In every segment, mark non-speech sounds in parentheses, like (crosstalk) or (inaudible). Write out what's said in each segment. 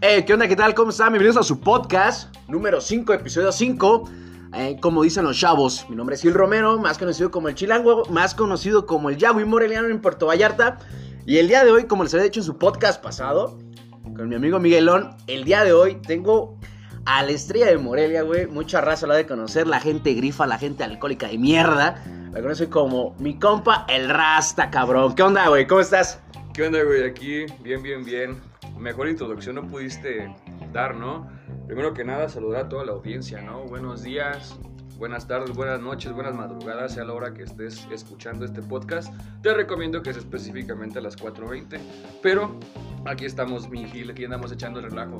Eh, ¿Qué onda? ¿Qué tal? ¿Cómo están? Bienvenidos a su podcast número 5, episodio 5. Eh, como dicen los chavos, mi nombre es Gil Romero, más conocido como el Chilango, más conocido como el Yagüi Moreliano en Puerto Vallarta. Y el día de hoy, como les había dicho en su podcast pasado, con mi amigo Miguelón, el día de hoy tengo a la estrella de Morelia, güey. Mucha raza la de conocer, la gente grifa, la gente alcohólica de mierda. La conoce como mi compa, el Rasta, cabrón. ¿Qué onda, güey? ¿Cómo estás? ¿Qué onda, güey? Aquí, bien, bien, bien. Mejor introducción no pudiste dar, ¿no? Primero que nada, saludar a toda la audiencia, ¿no? Buenos días, buenas tardes, buenas noches, buenas madrugadas, sea la hora que estés escuchando este podcast. Te recomiendo que es específicamente a las 4.20, pero aquí estamos, mi Gil, aquí andamos echando el relajo.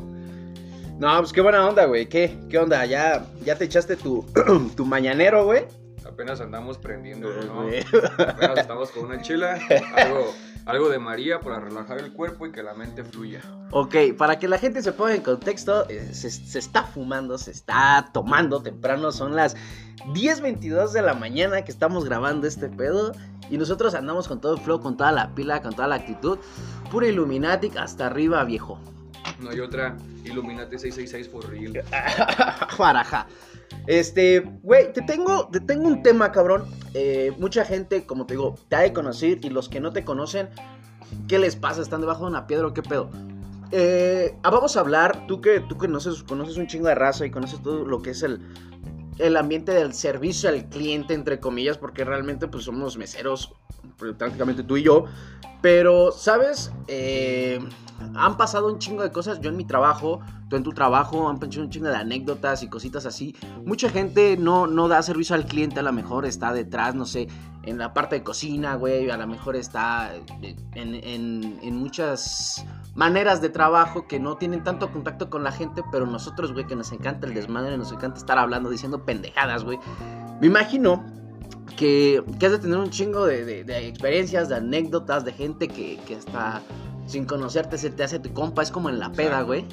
No, pues qué buena onda, güey. ¿Qué? ¿Qué onda? ¿Ya, ya te echaste tu, (clears throat) tu mañanero, güey? Apenas andamos prendiendo, ¿no? Güey. Apenas estamos con una chela, algo, algo de María para relajar el cuerpo y que la mente fluya. Ok, para que la gente se ponga en contexto, eh, se, se está fumando, se está tomando temprano, son las 10.22 de la mañana que estamos grabando este pedo y nosotros andamos con todo el flow, con toda la pila, con toda la actitud, pura Illuminatic hasta arriba, viejo. No hay otra Illuminati 666 for real. (laughs) Baraja. Este, güey, te tengo, te tengo un tema, cabrón. Eh, mucha gente, como te digo, te ha de conocer y los que no te conocen, ¿qué les pasa? ¿Están debajo de una piedra o qué pedo? Eh, ah, vamos a hablar, tú que, tú que conoces, conoces un chingo de raza y conoces todo lo que es el, el ambiente del servicio al cliente, entre comillas, porque realmente pues somos meseros, prácticamente tú y yo. Pero, ¿sabes? Eh, han pasado un chingo de cosas. Yo en mi trabajo, tú en tu trabajo, han pasado un chingo de anécdotas y cositas así. Mucha gente no, no da servicio al cliente, a lo mejor está detrás, no sé, en la parte de cocina, güey. A lo mejor está en, en, en muchas maneras de trabajo que no tienen tanto contacto con la gente, pero nosotros, güey, que nos encanta el desmadre, nos encanta estar hablando, diciendo pendejadas, güey. Me imagino que, que has de tener un chingo de, de- de experiencias, de anécdotas, de gente que, que hasta sin conocerte se te hace tu compa, es como en la peda, güey.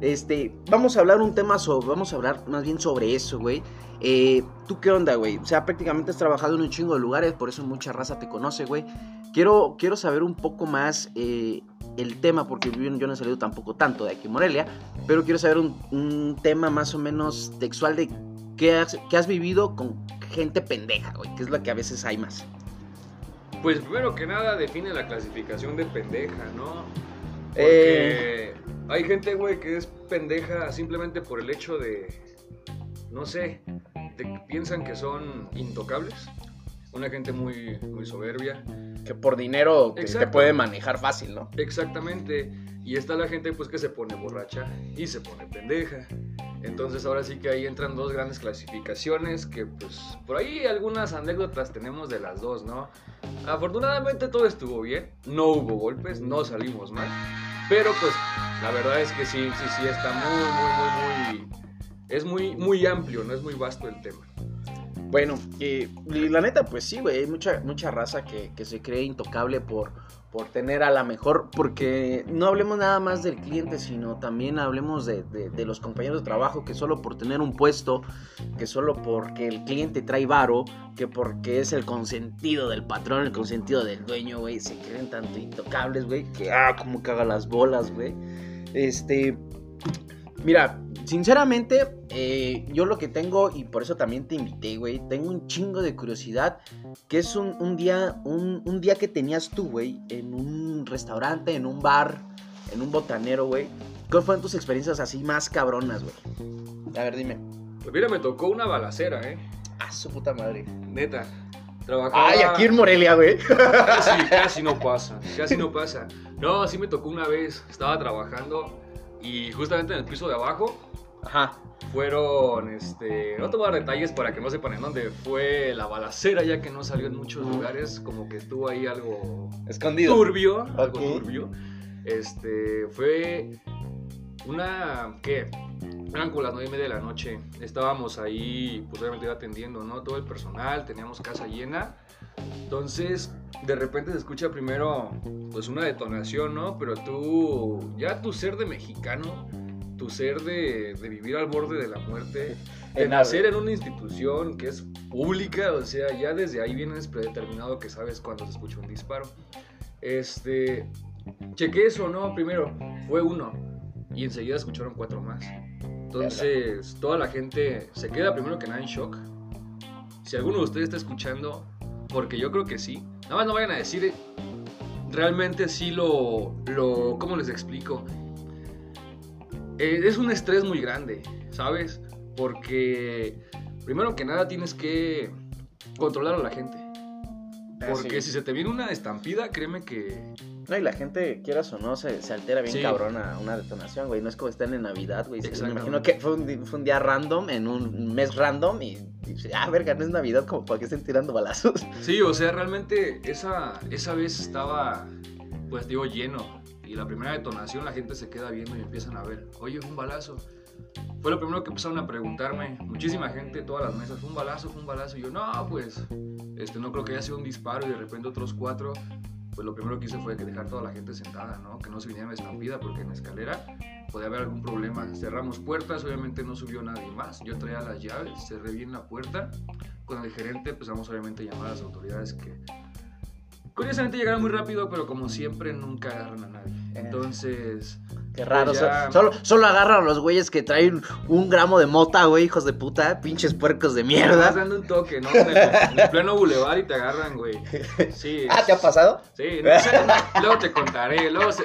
Este, vamos a hablar un tema sobre, vamos a hablar más bien sobre eso, güey. Eh, ¿Tú qué onda, güey? O sea, prácticamente has trabajado en un chingo de lugares, por eso mucha raza te conoce, güey. Quiero, quiero saber un poco más eh, el tema, porque yo, yo no he salido tampoco tanto de aquí en Morelia, pero quiero saber un, un tema más o menos textual de qué has, qué has vivido con gente pendeja, güey, que es la que a veces hay más. Pues primero que nada define la clasificación de pendeja, ¿no? Eh. Porque hay gente, güey, que es pendeja simplemente por el hecho de, no sé, de que piensan que son intocables. Una gente muy, muy soberbia. Que por dinero que te puede manejar fácil, ¿no? Exactamente. Y está la gente pues que se pone borracha y se pone pendeja. Entonces ahora sí que ahí entran dos grandes clasificaciones que pues por ahí algunas anécdotas tenemos de las dos, ¿no? Afortunadamente todo estuvo bien, no hubo golpes, no salimos mal, pero pues la verdad es que sí, sí, sí está muy, muy, muy, muy... Es muy, muy amplio, no es muy vasto el tema. Bueno, eh, y la neta, pues sí, güey, hay mucha, mucha raza que, que se cree intocable por, por tener a la mejor, porque no hablemos nada más del cliente, sino también hablemos de, de- los compañeros de trabajo que solo por tener un puesto, que solo porque el cliente trae varo, que porque es el consentido del patrón, el consentido del dueño, güey, se creen tanto intocables, güey, que, ah, como caga las bolas, güey. Este, Mira, sinceramente, eh, yo lo que tengo, y por eso también te invité, güey, tengo un chingo de curiosidad, que es un, un día, un, un día que tenías tú, güey, en un restaurante, en un bar, en un botanero, güey. ¿Cuáles fueron tus experiencias así más cabronas, güey? A ver, dime. Pues mira, me tocó una balacera, ¿eh? Ah, su puta madre. Neta. Trabajaba... Ay, aquí en Morelia, güey. Casi, casi no pasa, casi no pasa. No, sí me tocó una vez, estaba trabajando y justamente en el piso de abajo Ajá. fueron, este, no te voy a dar detalles para que no sepan en dónde fue la balacera, ya que no salió en muchos lugares, como que estuvo ahí algo Escondido. turbio, algo turbio. Este, fue una, ¿qué? Eran como las nueve y media de la noche. Estábamos ahí, pues obviamente iba atendiendo, ¿no? Todo el personal, teníamos casa llena. Entonces, de repente se escucha primero, pues una detonación, ¿no? Pero tú, ya tu ser de mexicano, tu ser de, de vivir al borde de la muerte, (laughs) de En nacer ave. en una institución que es pública, o sea, ya desde ahí vienes predeterminado que sabes cuándo se escucha un disparo. Este, chequé eso, ¿no? Primero, fue uno, y enseguida escucharon cuatro más. Entonces, toda la gente se queda primero que nada en shock. Si alguno de ustedes está escuchando, porque yo creo que sí, nada más no vayan a decir, realmente sí lo, lo ¿cómo les explico? Eh, es un estrés muy grande, ¿sabes? Porque primero que nada tienes que controlar a la gente. Porque sí. si se te viene una estampida, créeme que... No, y la gente, quieras o no, se, se altera bien Sí. cabrón a una detonación, güey. No es como están en Navidad, güey. Me imagino que fue un, di- fue un día random, en un mes random, y, y dice, ah, verga, no es Navidad, como para que estén tirando balazos. (laughs) Sí, o sea, realmente esa, esa vez estaba, pues digo, lleno. Y la primera detonación la gente se queda viendo y empiezan a ver, oye, fue un balazo. Fue lo primero que empezaron a preguntarme. Muchísima gente, todas las mesas, fue un balazo, fue un balazo. Y yo, no, pues, este, no creo que haya sido un disparo y de repente otros cuatro. Pues lo primero que hice fue que dejar toda la gente sentada, ¿no? Que no se viniera estampida porque en la escalera podía haber algún problema. Cerramos puertas, obviamente no subió nadie más. Yo traía las llaves, cerré bien la puerta. Con el gerente empezamos obviamente a llamar a las autoridades que curiosamente llegaron muy rápido, pero como siempre nunca agarran a nadie. Entonces, Qué raro. Pues ya. solo, solo agarran a los güeyes que traen un gramo de mota, güey, hijos de puta, pinches puercos de mierda. dando un toque, ¿no? En el, en el pleno bulevar y te agarran, güey. Sí. (laughs) Ah, ¿te ha pasado? Sí, no sé, luego te contaré. Luego se-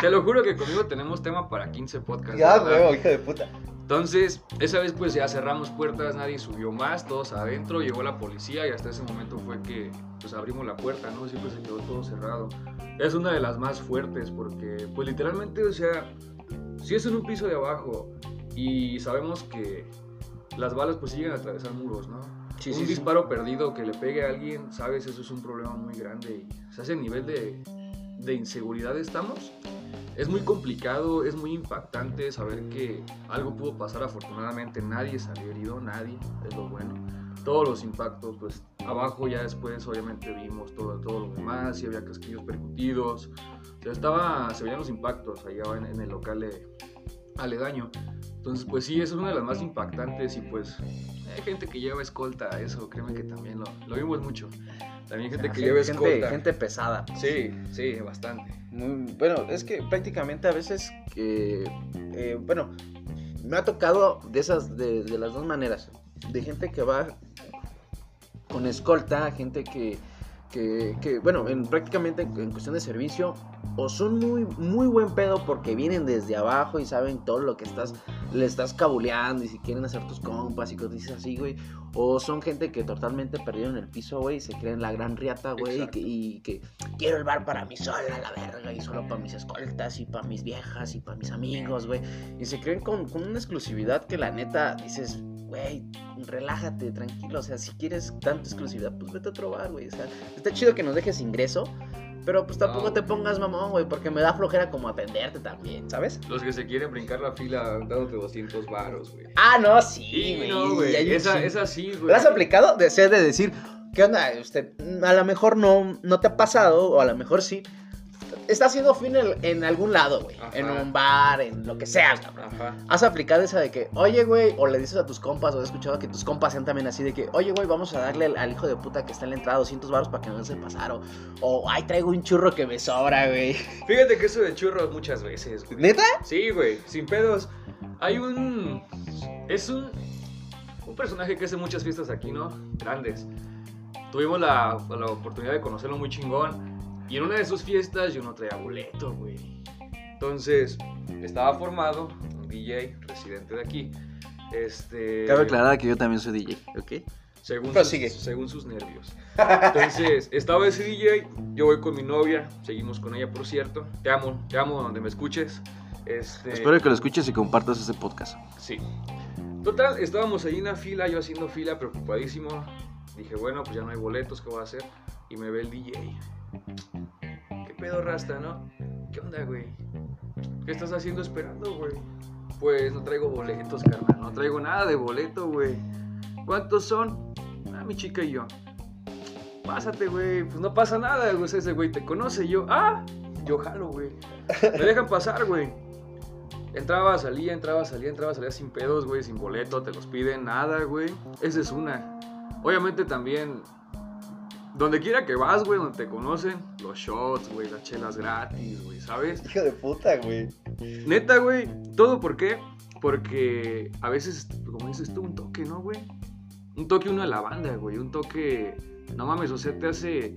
te lo juro que conmigo tenemos tema para 15 podcasts. Ya, güey, hijo de puta. Entonces, esa vez pues ya cerramos puertas, nadie subió más, todos adentro, llegó la policía y hasta ese momento fue que pues abrimos la puerta, ¿no? Siempre se quedó todo cerrado. Es una de las más fuertes porque pues literalmente, o sea, si es en un piso de abajo y sabemos que las balas pues siguen a atravesar muros, ¿no? Sí, un sí, sí. disparo perdido que le pegue a alguien, sabes, eso es un problema muy grande y o sea, ese nivel de, de inseguridad estamos. Es muy complicado, es muy impactante saber que algo pudo pasar. Afortunadamente nadie salió herido, nadie, es lo bueno. Todos los impactos, pues abajo ya después obviamente vimos todo, todo lo demás, y había casquillos percutidos. O sea, estaba, se veían los impactos allá en, en el local de aledaño. Entonces, pues sí, eso es una de las más impactantes y pues hay gente que lleva escolta, eso créeme que también lo, lo vimos mucho. También gente que lleva gente, escolta. gente pesada. Sí, sí, bastante. Muy- bueno, es que prácticamente a veces que, eh, bueno, me ha tocado de esas, de, de las dos maneras, de gente que va con escolta, gente que, que, que, bueno, en, prácticamente en cuestión de servicio, o son muy, muy buen pedo porque vienen desde abajo y saben todo lo que estás, le estás cabuleando y si quieren hacer tus compas y cosas así, güey, o son gente que totalmente perdieron el piso, güey, y se creen la gran riata, güey, y que, y que quiero el bar para mí sola, la verga, y solo para mis escoltas, y para mis viejas, y para mis amigos, güey. Y se creen con, con una exclusividad que la neta dices, güey, relájate, tranquilo. O sea, si quieres tanta exclusividad, pues vete a otro bar, güey. O sea, está chido que nos dejes ingreso, pero pues tampoco No. te pongas mamón, güey, porque me da flojera como atenderte también, ¿sabes? Los que se quieren brincar la fila dándote 200 varos, güey. Ah, no, sí, Sí, güey. no, Esa, chingo. esa sí, güey. ¿Lo has aplicado? Deseo de decir, ¿qué onda? Usted, a lo mejor no, no te ha pasado, o a lo mejor sí. Está haciendo fin en, en algún lado, güey. En un bar, en lo que sea, cabrón. Ajá. ¿Has aplicado esa de que, oye, güey, o le dices a tus compas, o he escuchado que tus compas sean también así de que, oye, güey, vamos a darle al, al hijo de puta que está en la entrada 200 baros para que no se pasar, o, o, ay, traigo un churro que me sobra, güey. (laughs) Fíjate que eso de churros muchas veces, güey. ¿Neta? Sí, güey, sin pedos. Hay un. Es un. Un personaje que hace muchas fiestas aquí, ¿no? Grandes. Tuvimos la, la oportunidad de conocerlo muy chingón. Y en una de sus fiestas yo no traía boleto, güey. Entonces, estaba formado un DJ residente de aquí. Este. Cabe aclarar que yo también soy DJ, ¿ok? Según sus, según sus nervios. Entonces, (laughs) estaba ese DJ, yo voy con mi novia, seguimos con ella, por cierto. Te amo, te amo donde me escuches. Este, Espero que lo escuches y compartas este podcast. Sí. Total, estábamos ahí en la fila, yo haciendo fila, preocupadísimo. Dije, bueno, pues ya no hay boletos, ¿qué voy a hacer? Y me ve el DJ. ¿Qué pedo, Rasta, no? ¿Qué onda, güey? ¿Qué estás haciendo esperando, güey? Pues no traigo boletos, carnal. No traigo nada de boleto, güey. ¿Cuántos son? Ah, mi chica y yo. Pásate, güey. Pues no pasa nada, güey. Ese güey te conoce. Yo, ah, yo jalo, güey. Me dejan pasar, güey. Entraba, salía, entraba, salía, entraba, salía sin pedos, güey, sin boleto, te los piden, nada, güey. Esa es una. Obviamente también, donde quiera que vas, güey, donde te conocen, los shots, güey, las chelas gratis, güey, ¿sabes? Hijo de puta, güey. Neta, güey, ¿todo por qué? Porque a veces, como dices tú, un toque, ¿no, güey? Un toque uno de la banda, güey, un toque, no mames, o sea, te hace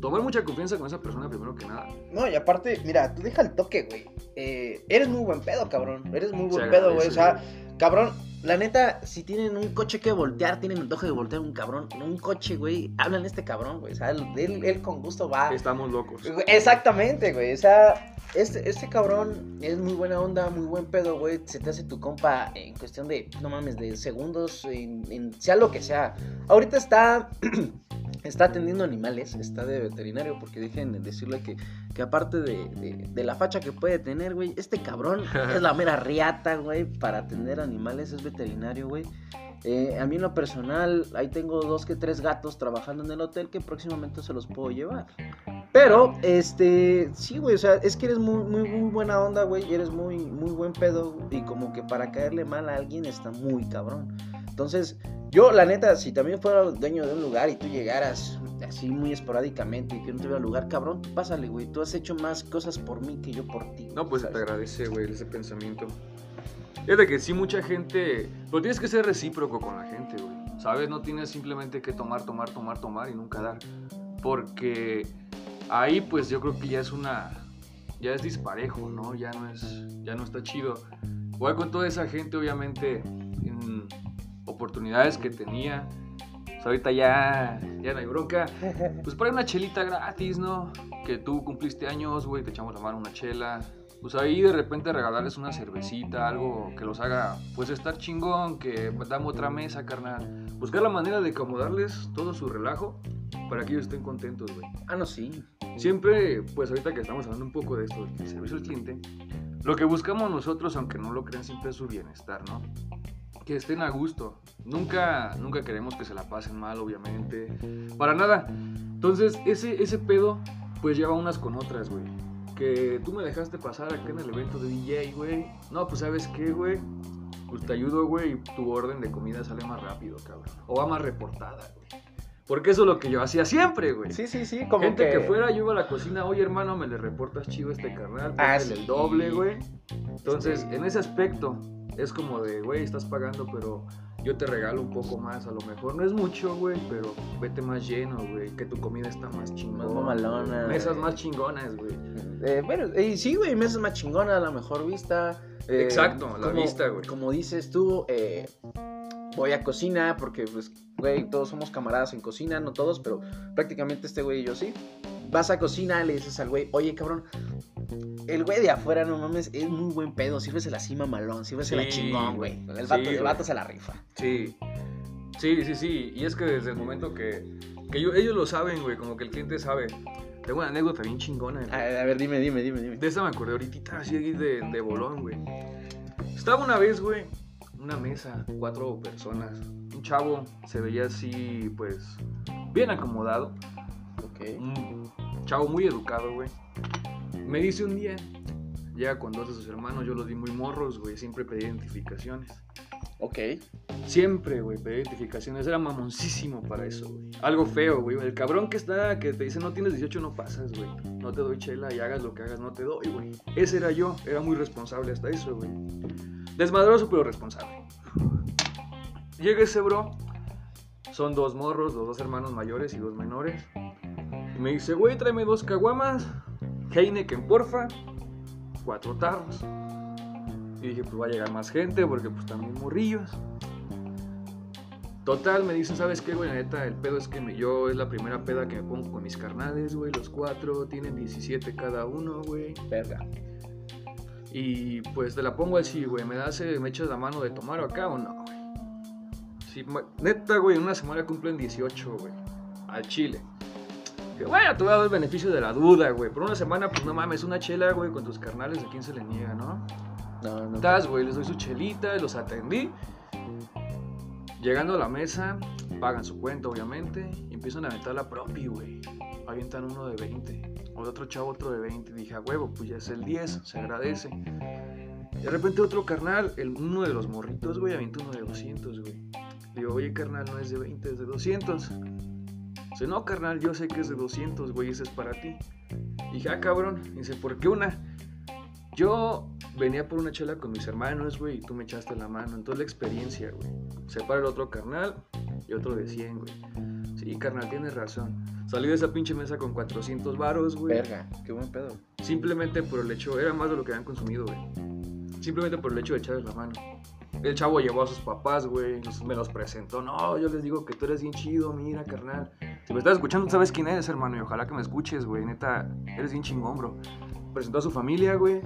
tomar mucha confianza con esa persona primero que nada. No, y aparte, mira, tú deja el toque, güey. Eh, eres muy buen pedo, cabrón. Eres muy buen Se pedo, güey. O sea, cabrón, la neta, si tienen un coche que voltear, tienen antojo de voltear un cabrón, un coche, güey, hablan de este cabrón, güey. O sea, él, él- él con gusto va. Estamos locos. Exactamente, güey. O sea, este, este cabrón es muy buena onda, muy buen pedo, güey. Se te hace tu compa en cuestión de, no mames, de segundos, en, en sea lo que sea. Ahorita está, (clears throat) está atendiendo animales, está de veterinario, porque dejen de decirle que, que aparte de, de- de la facha que puede tener, güey, este cabrón (laughs) es la mera riata, güey, para atender animales, es veterinario, güey. Eh, a mí en lo personal, ahí tengo dos que tres gatos trabajando en el hotel que próximamente se los puedo llevar. Pero, este, sí, güey, o sea, es que eres muy, muy, muy buena onda, güey, y eres muy, muy buen pedo, y como que para caerle mal a alguien está muy cabrón. Entonces, yo, la neta, si también fuera dueño de un lugar y tú llegaras así muy esporádicamente y que no tuviera lugar, cabrón, pásale, güey, tú has hecho más cosas por mí que yo por ti. No, pues te agradece, güey, ese pensamiento. Es de que sí, mucha gente. Pero tienes que ser recíproco con la gente, güey. ¿Sabes? No tienes simplemente que tomar, tomar, tomar, tomar y nunca dar. Porque ahí, pues yo creo que ya es una. Ya es disparejo, ¿no? Ya no es. Ya no está chido. Igual con toda esa gente, obviamente, en oportunidades que tenía. pues, ahorita ya. Ya no hay bronca. (laughs) Pues para una chelita gratis, ¿no? Que tú cumpliste años, güey, te echamos la mano una chela. Pues ahí de repente regalarles una cervecita, algo que los haga, pues estar chingón, que damos otra mesa, carnal. Buscar la manera de acomodarles todo su relajo para que ellos estén contentos, güey. Ah, no, sí. Siempre, pues ahorita que estamos hablando un poco de esto, del servicio al cliente, lo que buscamos nosotros, aunque no lo crean, siempre es su bienestar, ¿no? Que estén a gusto. Nunca, nunca queremos que se la pasen mal, obviamente. Para nada. Entonces, ese, ese pedo, pues lleva unas con otras, güey. Que tú me dejaste pasar acá en el evento de DJ, güey. No, pues sabes qué, güey. Pues te ayudo, güey, y tu orden de comida sale más rápido, cabrón. O va más reportada, güey. Porque eso es lo que yo hacía siempre, güey. Sí, sí, sí, como Gente que... que... fuera, yo iba a la cocina, oye hermano, me le reportas chido este carnal, Ah, sí. el doble, güey. Entonces, en ese aspecto, es como de, güey, estás pagando, pero yo te regalo un poco más, a lo mejor no es mucho, güey, pero vete más lleno, güey, que tu comida está más chingona. Más mamalona, Mesas güey. más chingonas, güey. Eh, bueno, eh, sí, güey, mesas más chingona, la mejor vista. eh, Exacto, la vista, güey. Como dices tú, eh, voy a cocina porque, pues, güey, todos somos camaradas en cocina, no todos, pero prácticamente este güey y yo sí. Vas a cocina, le dices al güey, oye, cabrón, el güey de afuera, no mames, es muy buen pedo, sírvese la cima malón, sírvese la Sí, chingón, güey. sí, El vato, el vato se la rifa. Sí, sí, sí, sí. Y es que desde el momento que, que yo- ellos lo saben, güey, como que el cliente sabe. Tengo una anécdota bien chingona, güey. A, a ver, dime, dime, dime, dime. De esa me acordé ahorita, así de, de bolón, güey. Estaba una vez, güey, una mesa, cuatro personas. Un chavo se veía así, pues, bien acomodado. Ok. Un chavo muy educado, güey. Me dice un día, llega con dos de sus hermanos, yo los vi muy morros, güey, siempre pedí identificaciones. Ok. Siempre, güey, pedí identificaciones. Era mamoncísimo para eso, güey. Algo feo, güey. El cabrón que está, que te dice no tienes 18, no pasas, güey. No te doy chela y hagas lo que hagas, no te doy, güey. Ese era yo. Era muy responsable hasta eso, güey. Desmadroso, pero responsable. Llega ese bro. Son dos morros, los dos hermanos mayores y dos menores. Y me dice, güey, tráeme dos caguamas. Heineken, porfa. Cuatro tarros. Y dije, pues va a llegar más gente porque pues también morrillos. Total, me dicen, ¿sabes qué, güey? La neta, el pedo es que me- yo es la primera peda que me pongo con mis carnales, güey. Los cuatro tienen 17 cada uno, güey. Verga. Y pues te la pongo así, güey. ¿Me das, eh, me echas la mano de tomar acá o no, güey? Sí, neta, güey, en una semana cumplen 18, güey. Al chile. Que bueno, te voy a dar el beneficio de la duda, güey. Por una semana, pues no mames, una chela, güey, con tus carnales, ¿a quién se le niega, no? No, no. Estás, güey, les doy su chelita, los atendí. Llegando a la mesa, pagan su cuenta, obviamente, y empiezan a aventar la propi, güey. Avientan uno de 20, o de otro chavo otro de 20. Dije, a huevo, pues ya es el 10, se agradece. De repente otro carnal, el, uno de los morritos, güey, avienta uno de 200, güey. Digo, oye, carnal, no es de 20, es de 200. Dice, no, carnal, yo sé que es de 200, güey, ese es para ti. dije, ah, cabrón. Dice, ¿por qué una? Yo venía por una chela con mis hermanos, güey, y tú me echaste la mano. Entonces la experiencia, güey. Se para el otro carnal y otro de 100, güey. Sí, carnal, tienes razón. Salí de esa pinche mesa con 400 varos, güey. Verga, qué buen pedo. Simplemente por el hecho, era más de lo que habían consumido, güey. Simplemente por el hecho de echarles la mano. El chavo llevó a sus papás, güey, me los presentó. No, yo les digo que tú eres bien chido, mira, carnal. Si me estás escuchando, tú sabes quién eres, hermano, y ojalá que me escuches, güey. Neta, eres bien chingón, bro. Presentó a su familia, güey.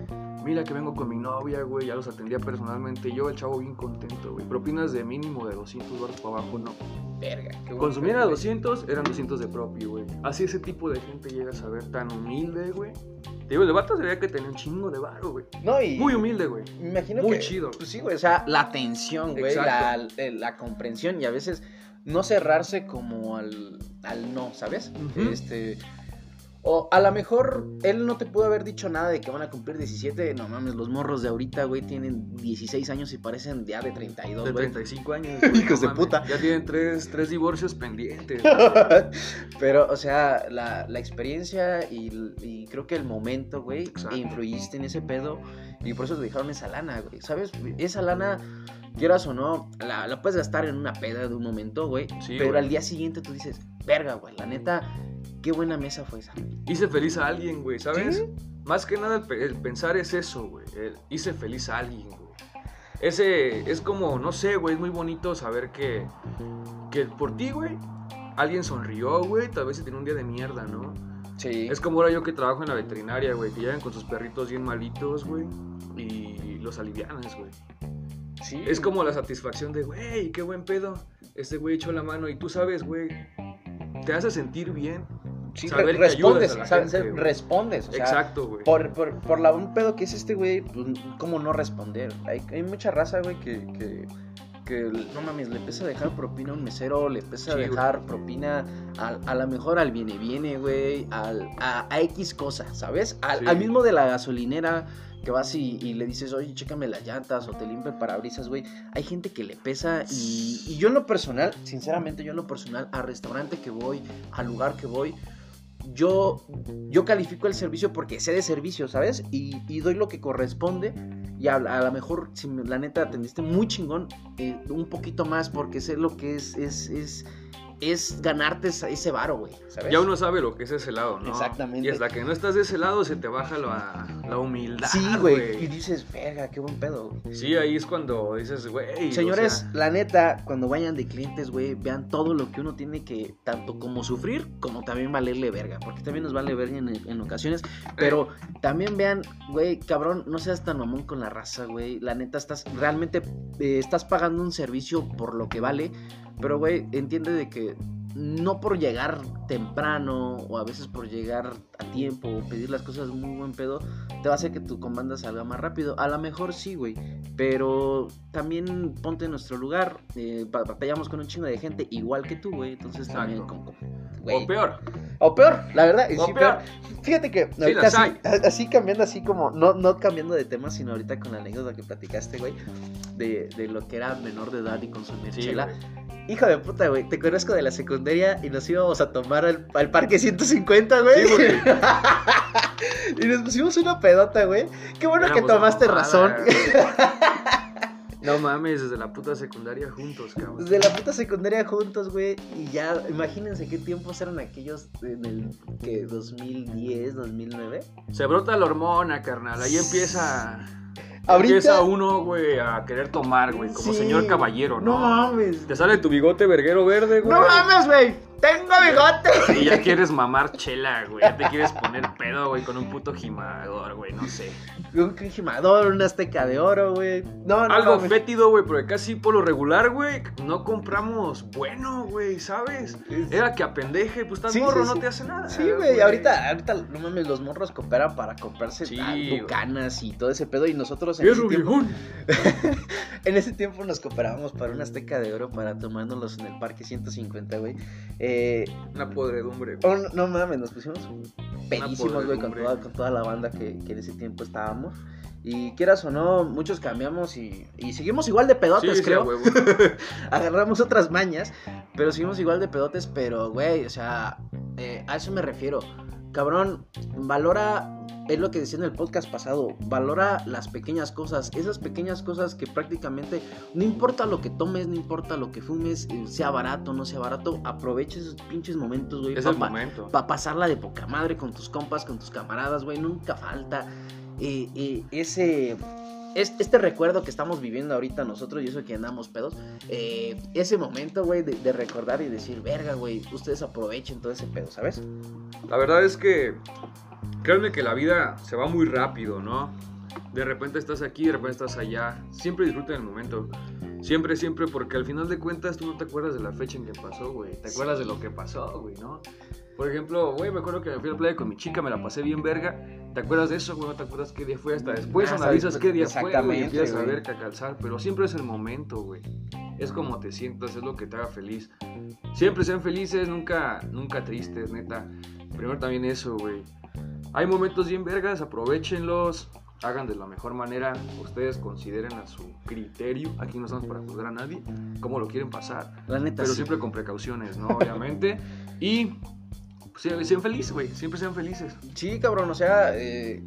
Mira que vengo con mi novia, güey. Ya los atendía personalmente. Yo, el chavo, bien contento, güey. Propinas de mínimo de 200 baros para abajo, no. Verga, qué buen Consumiera pedo, güey. 200, eran 200 de propio, güey. Así ese tipo de gente llega a saber tan humilde, güey. Te digo, el vato se veía que tenía un chingo de varo, güey. No, y. Muy humilde, güey. Me imagino Muy que- chido. Pues sí, güey. O sea, la atención, güey. La, la comprensión y a veces no cerrarse como al, al no, ¿sabes? Este. O a lo mejor él no te pudo haber dicho nada de que van a cumplir 17. No mames, los morros de ahorita, güey, tienen 16 años y parecen ya de 32, De güey. 35 años. (laughs) Hijos de puta. Ya tienen tres, tres divorcios pendientes. (laughs) Pero, o sea, la, la experiencia y, y creo que el momento, güey, Exacto. influiste en ese pedo y por eso te dejaron esa lana, güey. ¿Sabes? Esa lana, quieras o no, la, la puedes gastar en una peda de un momento, güey. Sí, pero güey. al día siguiente tú dices, verga, güey, la neta, qué buena mesa fue esa. Hice feliz a alguien, güey, ¿sabes? ¿Sí? Más que nada el, pe- el pensar es eso, güey. el hice feliz a alguien, güey. Ese es como, no sé, güey, es muy bonito saber que, que por ti, güey, alguien sonrió, güey. Tal vez se tiene un día de mierda, ¿no? Sí. Es como ahora yo que trabajo en la veterinaria, güey, que llegan con sus perritos bien malitos, güey, y los alivianas, güey. Sí. Es como la satisfacción de, güey, qué buen pedo. Este güey echó la mano y tú sabes, güey, te hace sentir bien. Sí, saber re- que respondes, a la respondes. O sea, Exacto, güey. Por, por, por la, un pedo que es este, güey, pues, ¿cómo no responder? Hay, hay mucha raza, güey, que, que, no mames, le empieza a dejar propina a un mesero, le empieza a Sí, güey. dejar propina a, a lo mejor al viene viene, güey, al, a, a X cosa, ¿sabes? Al, Sí. al mismo de la gasolinera que vas y, y le dices, oye, chécame las llantas o te limpia el parabrisas, güey. Hay gente que le pesa y, y yo en lo personal, sinceramente, yo en lo personal, al restaurante que voy, al lugar que voy, yo, yo califico el servicio porque sé de servicio, ¿sabes? Y, y doy lo que corresponde. Y a, a lo mejor, si la neta atendiste muy chingón, eh, un poquito más porque sé lo que es, es, es, es ganarte ese varo, güey, ¿sabes? Ya uno sabe lo que es ese lado, ¿no? Exactamente. Y hasta que no estás de ese lado se te baja la, la humildad. Sí, güey. Y dices, verga, qué buen pedo. güey". Sí, ahí es cuando dices, güey. o Señores, sea, la neta, cuando vayan de clientes, güey, vean todo lo que uno tiene que, tanto como sufrir, como también valerle verga. Porque también nos vale verga en, en ocasiones. Pero también vean, güey, cabrón, no seas tan mamón con la raza, güey. La neta, estás realmente, eh, estás pagando un servicio por lo que vale. Pero, güey, entiende de que no por llegar temprano o a veces por llegar a tiempo o pedir las cosas muy buen pedo, te va a hacer que tu comanda salga más rápido. A lo mejor sí, güey. Pero también ponte en nuestro lugar. eh, ba- batallamos con un chingo de gente igual que tú, güey. Entonces también Exacto. como... güey. O peor. O peor, la verdad. O sí, peor. peor. Fíjate que Sí, ahorita las así, cambiando así como, no, no cambiando de tema, sino ahorita con la anécdota que platicaste, güey, de, de lo que era menor de edad y consumir Sí, chela. güey. Hijo de puta, güey, te conozco de la secundaria y nos íbamos a tomar al, al parque 150, güey. Sí, güey. (laughs) (laughs) y nos pusimos una pedota, güey. Qué bueno que Éramos tomaste mamada, razón. (laughs) No mames, desde la puta secundaria juntos, cabrón. Desde la puta secundaria juntos, güey. Y ya, imagínense qué tiempos eran aquellos en el que 2010, 2009. Se brota la hormona, carnal. Ahí empieza. Ahorita- Empieza uno, güey, a querer tomar, güey. Como Sí. señor caballero, ¿no? No mames. Te sale tu bigote verguero verde, güey. No mames, güey. Tengo bigote. (laughs) Y ya quieres mamar chela, güey. Ya te quieres poner pedo, güey, con un puto gimador, güey. No sé. Un gimador, una azteca de oro, güey. No, no, Algo fétido, güey, porque casi por lo regular, güey, no compramos bueno, güey, ¿sabes? Era que a pendeje, pues tan Sí, morro sí, no sí. te hace nada. Sí, güey, ahorita, ahorita, no mames, los morros cooperan para comprarse bucanas y todo ese pedo. Y nosotros en ese, tiempo, (laughs) en ese tiempo nos cooperábamos para una azteca de oro para tomándolos en el parque 150, güey. Eh, Una podredumbre, oh, no, no mames, nos pusimos pedísimos, güey, con toda, con toda la banda que, que en ese tiempo estábamos. Y quieras o no, muchos cambiamos y, y seguimos igual de pedotes, Sí, creo. (laughs) Agarramos otras mañas, pero seguimos igual de pedotes, pero, güey, o sea, eh, a eso me refiero. Cabrón, valora, es lo que decía en el podcast pasado, valora las pequeñas cosas, esas pequeñas cosas que prácticamente, no importa lo que tomes, no importa lo que fumes, eh, sea barato, no sea barato, aprovecha esos pinches momentos, güey, Es pa- el pa- momento. para pasarla de poca madre con tus compas, con tus camaradas, güey, nunca falta eh, eh, ese... es- Este recuerdo que estamos viviendo ahorita nosotros y eso que andamos pedos, eh, ese momento, güey, de, de recordar y decir, verga, güey, ustedes aprovechen todo ese pedo, ¿sabes? La verdad es que, créanme que la vida se va muy rápido, ¿no? De repente estás aquí, de repente estás allá. Siempre disfruten el momento. Siempre, siempre, porque al final de cuentas tú no te acuerdas de la fecha en que pasó, güey. Te acuerdas de lo que pasó, güey, ¿no? Por ejemplo, güey, me acuerdo que me fui a la playa con mi chica, me la pasé bien verga. ¿Te acuerdas de eso, güey? No te acuerdas qué día fue hasta después. Ah, analizas sabes, qué día fue, güey. Empiezas a ver que calzar. Pero siempre es el momento, güey. Es como te sientas, es lo que te haga feliz. Siempre sean felices, nunca, nunca tristes, neta. Primero también eso, güey. Hay momentos bien vergas, aprovechenlos, hagan de la mejor manera. Ustedes consideren a su criterio. Aquí no estamos para juzgar a nadie, cómo lo quieren pasar. La neta, Pero sí. siempre con precauciones, ¿no? Obviamente. (laughs) Y pues, sean, felices, güey. Siempre sean felices. Sí, cabrón, o sea, eh,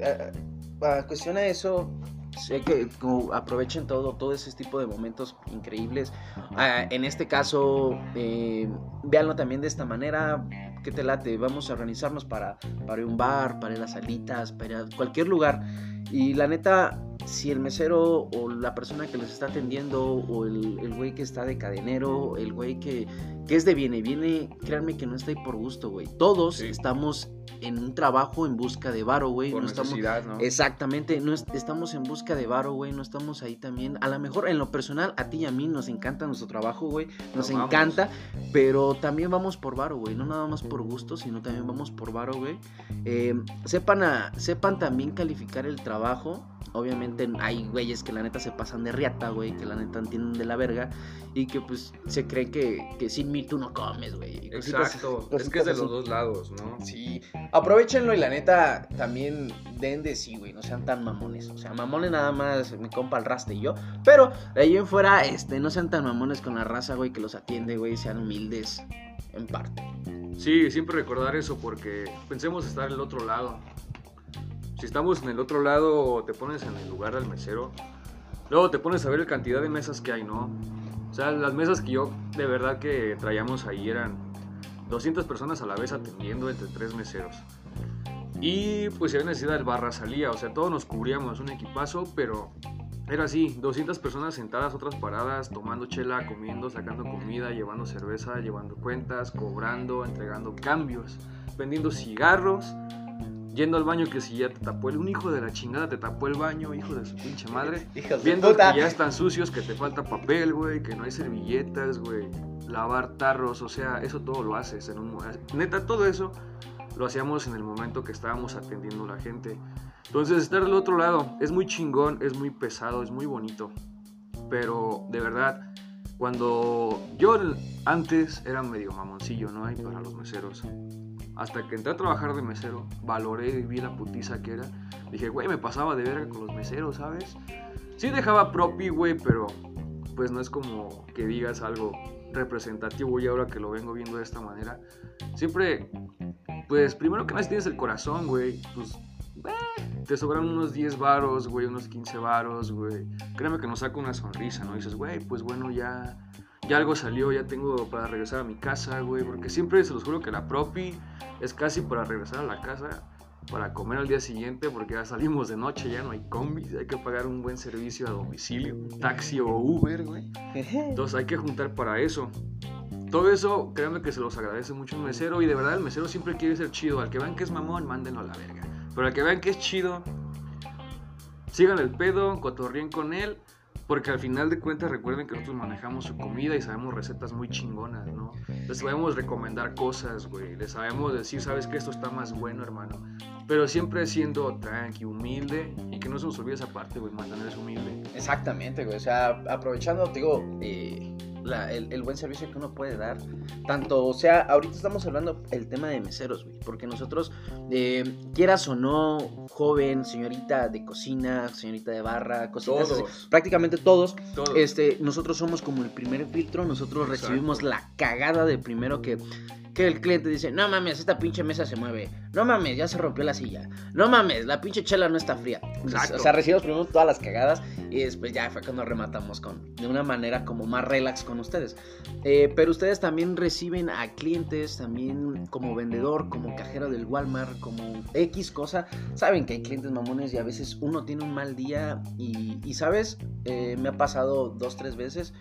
a- a cuestión a eso, sé que como aprovechen todo, todo ese tipo de momentos increíbles. Ah, en este caso, eh, véanlo también de esta manera. Que te late? Vamos a organizarnos para, para un bar, para ir a las salitas, para ir a cualquier lugar. Y la neta, si el mesero o la persona que los está atendiendo o el el güey que está de cadenero, el güey que, que es de viene, viene, créanme que no está ahí por gusto, güey. Todos Sí. estamos en un trabajo en busca de varo, güey. Por No estamos, ¿no? Exactamente, no es- estamos en busca de varo, güey, no estamos ahí también. A lo mejor en lo personal, a ti y a mí nos encanta nuestro trabajo, güey, nos encanta, pero también vamos por varo, güey, no nada más por gusto, sino también vamos por varo, güey. Eh, sepan, a- sepan también calificar el trabajo. Obviamente hay güeyes que la neta se pasan de riata, güey, que la neta entienden de la verga y que pues se cree que, que sin mí tú no comes, güey. Exacto. cositas Es que es de los dos lados, ¿no? Sí, aprovechenlo y la neta también den de sí, güey, no sean tan mamones. O sea, mamones nada más mi compa el Rasta y yo. Pero de ahí en fuera, este, no sean tan mamones con la raza, güey, que los atiende, güey, sean humildes en parte. Sí, siempre recordar eso porque pensemos estar en el otro lado. Si estamos en el otro lado, te pones en el lugar del mesero. Luego te pones a ver la cantidad de mesas que hay, ¿no? O sea, las mesas que yo de verdad que traíamos ahí eran 200 personas a la vez atendiendo entre tres meseros. Y pues si había necesidad del barra salía, o sea, todos nos cubríamos un equipazo, pero era así, 200 personas sentadas, otras paradas, tomando chela, comiendo, sacando comida, llevando cerveza, llevando cuentas, cobrando, entregando cambios, vendiendo cigarros, yendo al baño que si ya te tapó el... Un hijo de la chingada te tapó el baño, hijo de su pinche madre. (laughs) Hijos Viendo que ya están sucios, que te falta papel, güey, que no hay servilletas, güey, lavar tarros, o sea, eso todo lo haces en un... Neta, todo eso lo hacíamos en el momento que estábamos atendiendo a la gente. Entonces, estar del otro lado es muy chingón, es muy pesado, es muy bonito. Pero, de verdad, cuando yo antes era medio mamoncillo, ¿no? Ahí para los meseros. Hasta que entré a trabajar de mesero, valoré y vi la putiza que era. Dije, güey, me pasaba de verga con los meseros, ¿sabes? Sí dejaba propi, güey, pero pues no es como que digas algo representativo y ahora que lo vengo viendo de esta manera. Siempre, pues primero que si tienes el corazón, güey, pues eh, te sobran unos 10 varos, güey, unos 15 varos, güey. Créeme que nos saca una sonrisa, ¿no? dices, güey, pues bueno, ya, ya algo salió, ya tengo para regresar a mi casa, güey. Porque siempre se los juro que la propi es casi para regresar a la casa para comer al día siguiente porque ya salimos de noche, ya no hay combis, hay que pagar un buen servicio a domicilio, taxi o Uber, güey. Entonces hay que juntar para eso. Todo eso, créanme que se los agradece mucho un mesero y de verdad el mesero siempre quiere ser chido. Al que vean que es mamón, mándenlo a la verga. Pero al que vean que es chido, sigan el pedo, cotorrien con él. Porque al final de cuentas recuerden que nosotros manejamos su comida y sabemos recetas muy chingonas, ¿no? Les sabemos recomendar cosas, güey. Les sabemos decir, sabes que esto está más bueno, hermano. Pero siempre siendo tranqui, humilde y que no se nos olvide esa parte, güey, mantenerse humilde. Exactamente, güey. O sea, aprovechando, digo, eh, la- el, el buen servicio que uno puede dar. Tanto, o sea, ahorita estamos hablando el tema de meseros, güey. Porque nosotros, eh, quieras o no, joven, señorita de cocina, señorita de barra, cositas así, Todos. prácticamente todos, Todos. este, nosotros somos como el primer filtro, nosotros Exacto. recibimos la cagada de primero que, que el cliente dice, no mames, esta pinche mesa se mueve, no mames, ya se rompió la silla, no mames, la pinche chela no está fría. Exacto. O sea, recibimos primero todas las cagadas y después ya fue cuando rematamos con, de una manera como más relax con ustedes. Eh, pero ustedes también reciben a clientes, también como vendedor, como cajero del Walmart, como X cosa. Saben que hay clientes mamones y a veces uno tiene un mal día y, y, sabes, Eh, me ha pasado dos, tres veces.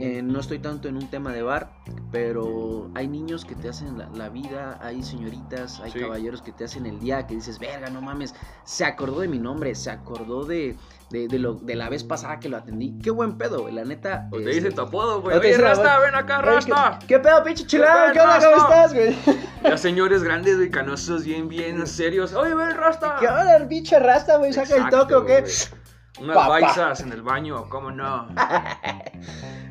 Eh, no estoy tanto en un tema de bar, pero hay niños que te hacen la, la vida, hay señoritas, hay Sí. caballeros que te hacen el día, que dices, verga, no mames, se acordó de mi nombre, se acordó de, de, de lo, de la vez pasada que lo atendí. Qué buen pedo, la neta. O te este, dice tu apodo, güey. Oye, Rasta, ven acá, Rasta. ¿Qué, qué pedo, pinche chilado? ¿Qué onda? ¿Cómo estás, güey? (laughs) Ya señores grandes, güey, canosos, bien, bien serios. Oye, ven, Rasta. ¿Qué onda, pinche rasta, güey? ¿Saca el toque o qué? Unas Papá. en el baño, ¿cómo no? (laughs)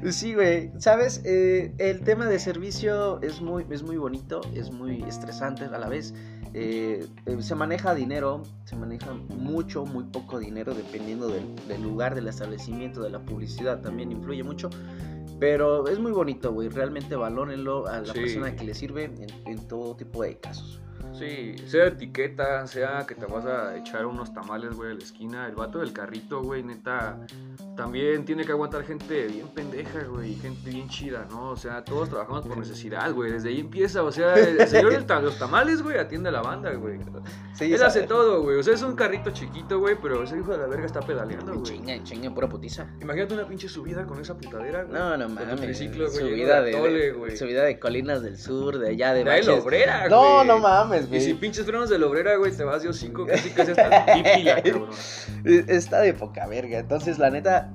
Sí, güey. ¿Sabes? Eh, el tema de servicio es muy, es muy bonito, es muy estresante a la vez. Eh, eh, se maneja dinero, se maneja mucho, muy poco dinero, dependiendo del, del lugar, del establecimiento, de la publicidad, también influye mucho. Pero es muy bonito, güey. Realmente valórenlo a la Sí. persona que le sirve en, en todo tipo de casos. Sí, sea etiqueta, sea que te vas a echar unos tamales, güey, a la esquina. El vato del carrito, güey, neta, también tiene que aguantar gente bien pendeja, güey, gente bien chida, ¿no? O sea, todos trabajamos por necesidad, güey. Desde ahí empieza, o sea, el señor de los tamales, güey, atiende a la banda, güey. Sí, Él hace todo, güey. O sea, es un carrito chiquito, güey, pero ese hijo de la verga está pedaleando, güey. Chinga, chinga, pura putiza. Imagínate una pinche subida con esa putadera, güey. No, no mames. triciclo, güey, subida de, subida de colinas del sur, de allá de la obrera, No, no mames, Y güey. si pinches frenos de la obrera, güey, te vas de hocico casi casi hasta pípila, (laughs) cabrón. Eh, Está de poca verga. Entonces, la neta,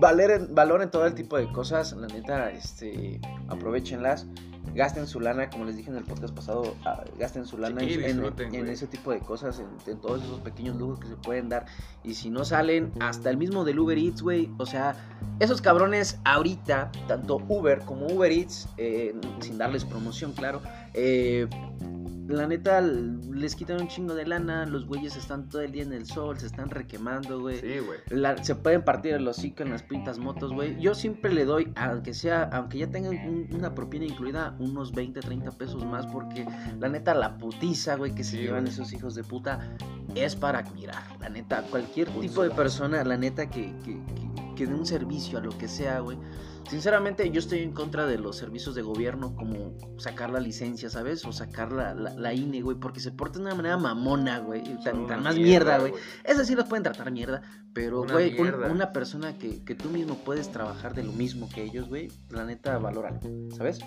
valoren, valoren todo el tipo de cosas. La neta, este, aprovechenlas. Gasten su lana, como les dije en el podcast pasado, ah, gasten su lana Sí, en- ese tipo de cosas, en, en todos esos pequeños lujos que se pueden dar. Y si no salen, hasta el mismo del Uber Eats, güey. O sea, esos cabrones ahorita, tanto Uber como Uber Eats, eh, sin darles promoción, claro, eh, la neta les quitan un chingo de lana. Los güeyes están todo el día en el sol, se están requemando, güey. Sí, güey. La- se pueden partir el hocico en las pintas motos, güey. Yo siempre le doy, aunque sea, aunque ya tengan un- una propina incluida, unos 20, 30 pesos más, porque la neta, la putiza, güey, que se Sí, llevan güey. esos hijos de puta, es para admirar. La neta, cualquier tipo de persona, la neta, que, que, que, que dé un servicio a lo que sea, güey. Sinceramente, yo estoy en contra de los servicios de gobierno, como sacar la licencia, ¿sabes? O sacar la, la, la INE, güey, porque se portan de una manera mamona, güey. Tan, tan más mierda, güey. güey. Es decir, los pueden tratar mierda, pero, Una güey, un- una persona que, que tú mismo puedes trabajar de lo mismo que ellos, güey, la neta, valóralo, ¿sabes?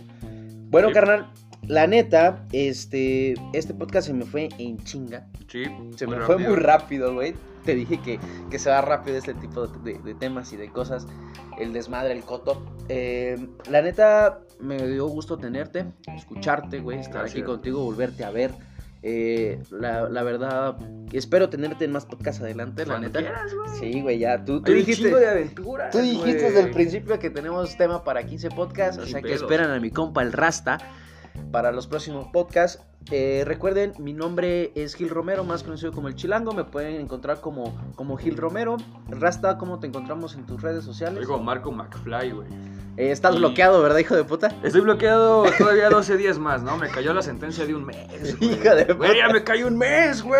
Bueno, Sí. carnal, la neta, este, este podcast se me fue en chinga. Sí, Se me fue muy rápido, güey. Te dije que, que se va rápido este tipo de, de- de temas y de cosas. El desmadre, el coto. Eh, la neta, me dio gusto tenerte, escucharte, güey, estar aquí contigo, volverte a ver. Eh, la, la verdad, espero tenerte en más podcasts adelante, la neta. quieras, güey. Sí, güey, ya. Tú, tú dijiste, chingo de aventuras, tú dijiste desde el principio que tenemos tema para 15 podcasts, o sea que pedos. esperan a mi compa el Rasta para los próximos podcasts. Eh, recuerden, mi nombre es Gil Romero, más conocido como el Chilango. Me pueden encontrar como, como Gil Romero. Rasta, ¿cómo te encontramos en tus redes sociales? Como Marco McFly, güey. Eh, estás y- bloqueado, ¿verdad, hijo de puta? Estoy bloqueado (laughs) todavía 12 días más, ¿no? Me cayó la sentencia de un mes. Hijo de Güey, ya puta. me cayó un mes, güey.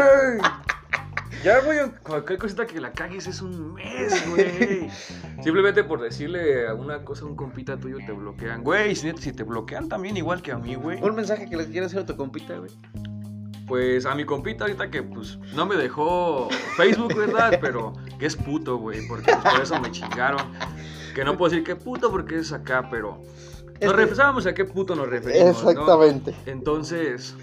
Ya, güey, cualquier cosita que la cagues es un mes, güey. (laughs) Simplemente por decirle a una cosa a un compita tuyo te bloquean. Güey, si, si te bloquean también igual que a mí, güey. Un mensaje que le quieras hacer a tu compita, güey. Pues a mi compita ahorita que pues no me dejó Facebook, ¿verdad? (laughs) Pero que es puto, güey, porque pues, por eso me chingaron. Que no puedo decir que puto porque es acá, pero... Nos Este- a qué puto nos referimos, ¿no? Exactamente. Entonces,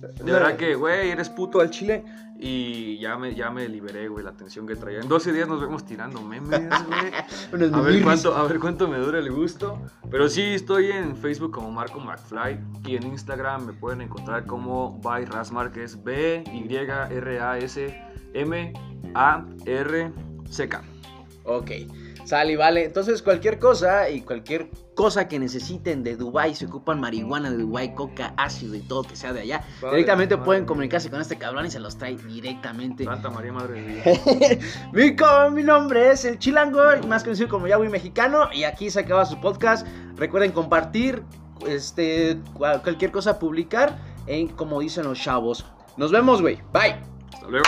de verdad que, güey, eres puto al chile. Y ya me, ya me liberé, güey, la tensión que traía. En 12 días nos vemos tirando memes, güey. (laughs) A ver, cuánto, a ver cuánto me dura el gusto. Pero sí, estoy en Facebook como Marco McFly. Y en Instagram me pueden encontrar como by Rasmar, que es B-Y-R-A-S-M-A-R-C-K. Ok. Sale, y vale. Entonces, cualquier cosa y cualquier cosa que necesiten de Dubai, se ocupan marihuana de Dubai, coca, ácido y todo que sea de allá, directamente madre. pueden comunicarse con este cabrón y se los trae directamente. Santa María Madre de Dios. (laughs) mi, mi nombre es El Chilango, más conocido como Yahweh Mexicano, y aquí se acaba su podcast. Recuerden compartir, este, cual- cualquier cosa publicar, en como dicen los chavos. Nos vemos, güey. Bye. Hasta luego.